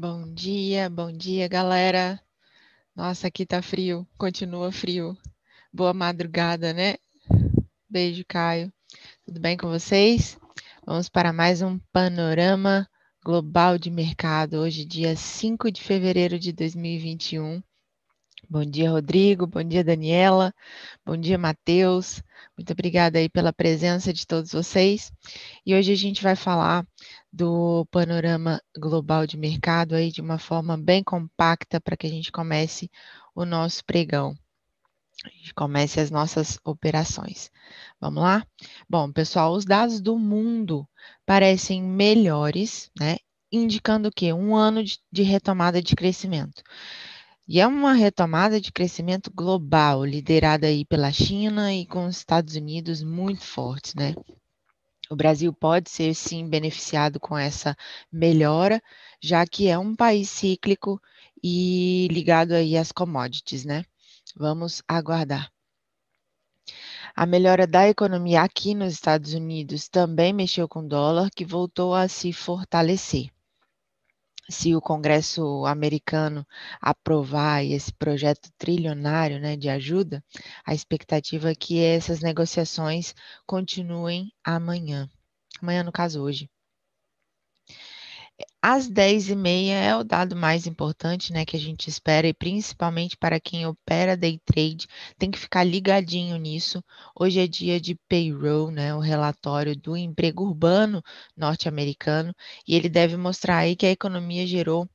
Bom dia, bom dia, galera. Nossa, aqui tá frio, continua frio. Boa madrugada, né? Beijo, Caio. Tudo bem com vocês? Vamos para mais um panorama global de mercado. Hoje, dia 5 de fevereiro de 2021. Bom dia, Rodrigo. Bom dia, Daniela. Bom dia, Matheus. Muito obrigada aí pela presença de todos vocês. E hoje a gente vai falar do panorama global de mercado aí de uma forma bem compacta para que a gente comece o nosso pregão. A gente comece as nossas operações. Vamos lá? Bom, pessoal, os dados do mundo parecem melhores, né? Indicando que um ano de retomada de crescimento. E é uma retomada de crescimento global, liderada aí pela China e com os Estados Unidos muito fortes, né? O Brasil pode ser sim beneficiado com essa melhora, já que é um país cíclico e ligado aí às commodities, né? Vamos aguardar. A melhora da economia aqui nos Estados Unidos também mexeu com o dólar, que voltou a se fortalecer se o Congresso americano aprovar esse projeto trilionário né, de ajuda, a expectativa é que essas negociações continuem amanhã. Amanhã, no caso, hoje. Às 10h30 é o dado mais importante, né, que a gente espera, e principalmente para quem opera day trade, tem que ficar ligadinho nisso. Hoje é dia de payroll, né, o relatório do emprego urbano norte-americano, e ele deve mostrar aí que a economia gerou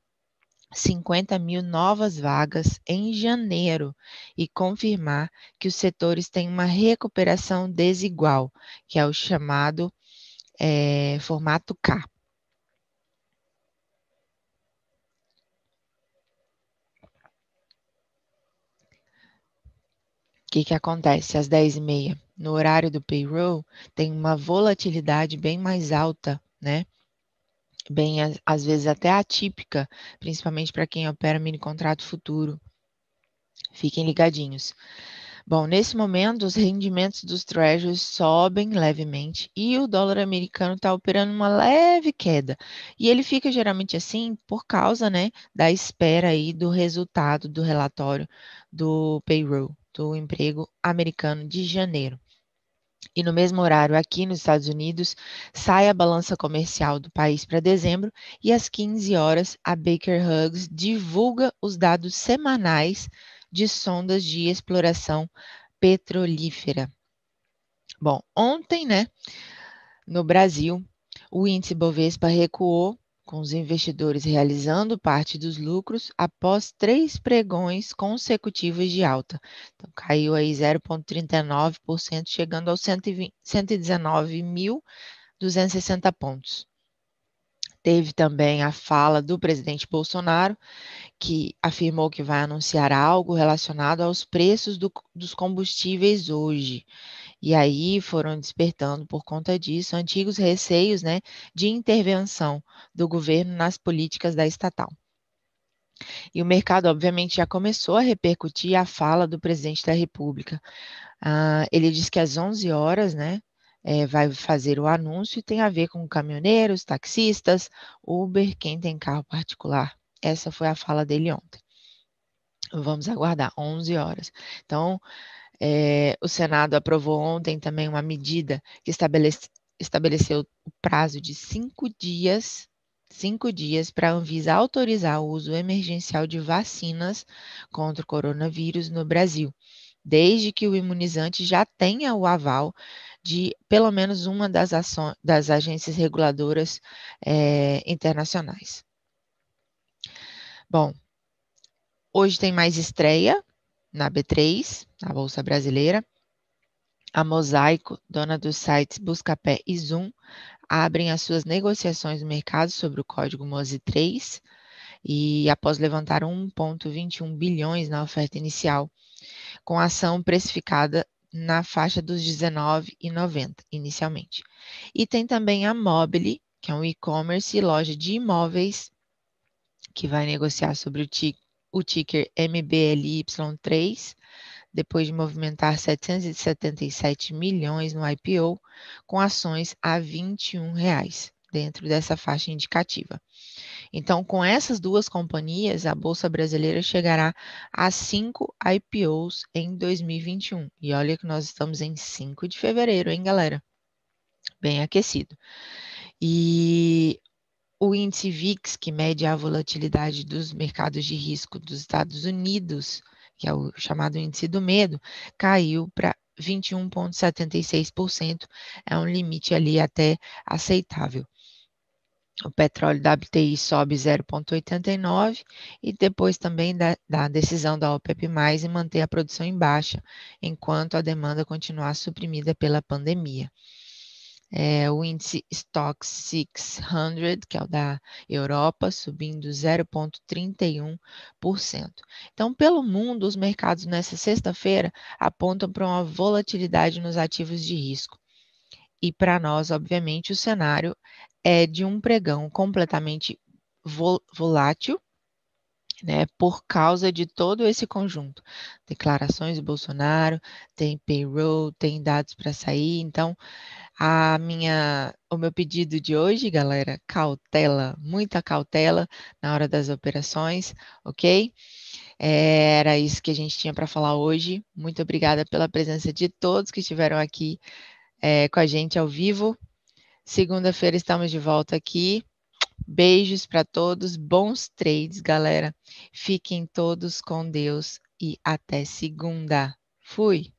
50 mil novas vagas em janeiro e confirmar que os setores têm uma recuperação desigual, que é o chamado é, formato K. que, que acontece às 10h30? No horário do payroll, tem uma volatilidade bem mais alta, né? Bem, às vezes até atípica, principalmente para quem opera mini contrato futuro. Fiquem ligadinhos. Bom, nesse momento, os rendimentos dos treasuries sobem levemente e o dólar americano está operando uma leve queda. E ele fica geralmente assim por causa, né, da espera aí do resultado do relatório do payroll, do emprego americano de janeiro. E no mesmo horário, aqui nos Estados Unidos, sai a balança comercial do país para dezembro e às 15 horas a Baker Hughes divulga os dados semanais de sondas de exploração petrolífera. Bom, ontem, né, no Brasil, o índice Bovespa recuou com os investidores realizando parte dos lucros após três pregões consecutivos de alta. Então, caiu aí 0,39%, chegando aos 119.260 pontos. Teve também a fala do presidente Bolsonaro, que afirmou que vai anunciar algo relacionado aos preços do, dos combustíveis hoje. E aí foram despertando, por conta disso, antigos receios né, de intervenção do governo nas políticas da estatal. E o mercado, obviamente, já começou a repercutir a fala do presidente da República. Ah, ele disse que às 11 horas, né, é, vai fazer o anúncio e tem a ver com caminhoneiros, taxistas, Uber, quem tem carro particular. Essa foi a fala dele ontem. Vamos aguardar, 11 horas. Então, é, o Senado aprovou ontem também uma medida que estabelece, estabeleceu o prazo de cinco dias cinco dias para a Anvisa autorizar o uso emergencial de vacinas contra o coronavírus no Brasil, desde que o imunizante já tenha o aval de pelo menos uma das, ações, das agências reguladoras é, internacionais. Bom, hoje tem mais estreia na B3, na Bolsa Brasileira. A Mosaico, dona dos sites Buscapé e Zoom, abrem as suas negociações no mercado sobre o código MOSI 3 e após levantar 1,21 bilhões na oferta inicial, com ação precificada na faixa dos R$19,90 inicialmente. E tem também a Mobile, que é um e-commerce e loja de imóveis, que vai negociar sobre o, o ticker MBLY3, depois de movimentar 777 milhões no IPO, com ações a 21 reais, dentro dessa faixa indicativa. Então, com essas duas companhias, a Bolsa Brasileira chegará a cinco IPOs em 2021. E olha que nós estamos em 5 de fevereiro, hein, galera? Bem aquecido. E o índice VIX, que mede a volatilidade dos mercados de risco dos Estados Unidos, que é o chamado índice do medo, caiu para 21,76%, é um limite ali até aceitável. O petróleo WTI sobe 0,89 e depois também da, da, decisão da OPEP+, em manter a produção em baixa, enquanto a demanda continuar suprimida pela pandemia é, o índice Stock 600, que é o da Europa, subindo 0,31%. Então, pelo mundo, os mercados nessa sexta-feira apontam para uma volatilidade nos ativos de risco. E para nós, obviamente, o cenário é de um pregão completamente vol volátil, né, por causa de todo esse conjunto. Declarações do Bolsonaro, tem payroll, tem dados para sair, então a minha, o meu pedido de hoje, galera, cautela, muita cautela na hora das operações, ok? Era isso que a gente tinha para falar hoje. Muito obrigada pela presença de todos que estiveram aqui é, com a gente ao vivo. Segunda-feira estamos de volta aqui. Beijos para todos, bons trades, galera. Fiquem todos com Deus e até segunda. Fui!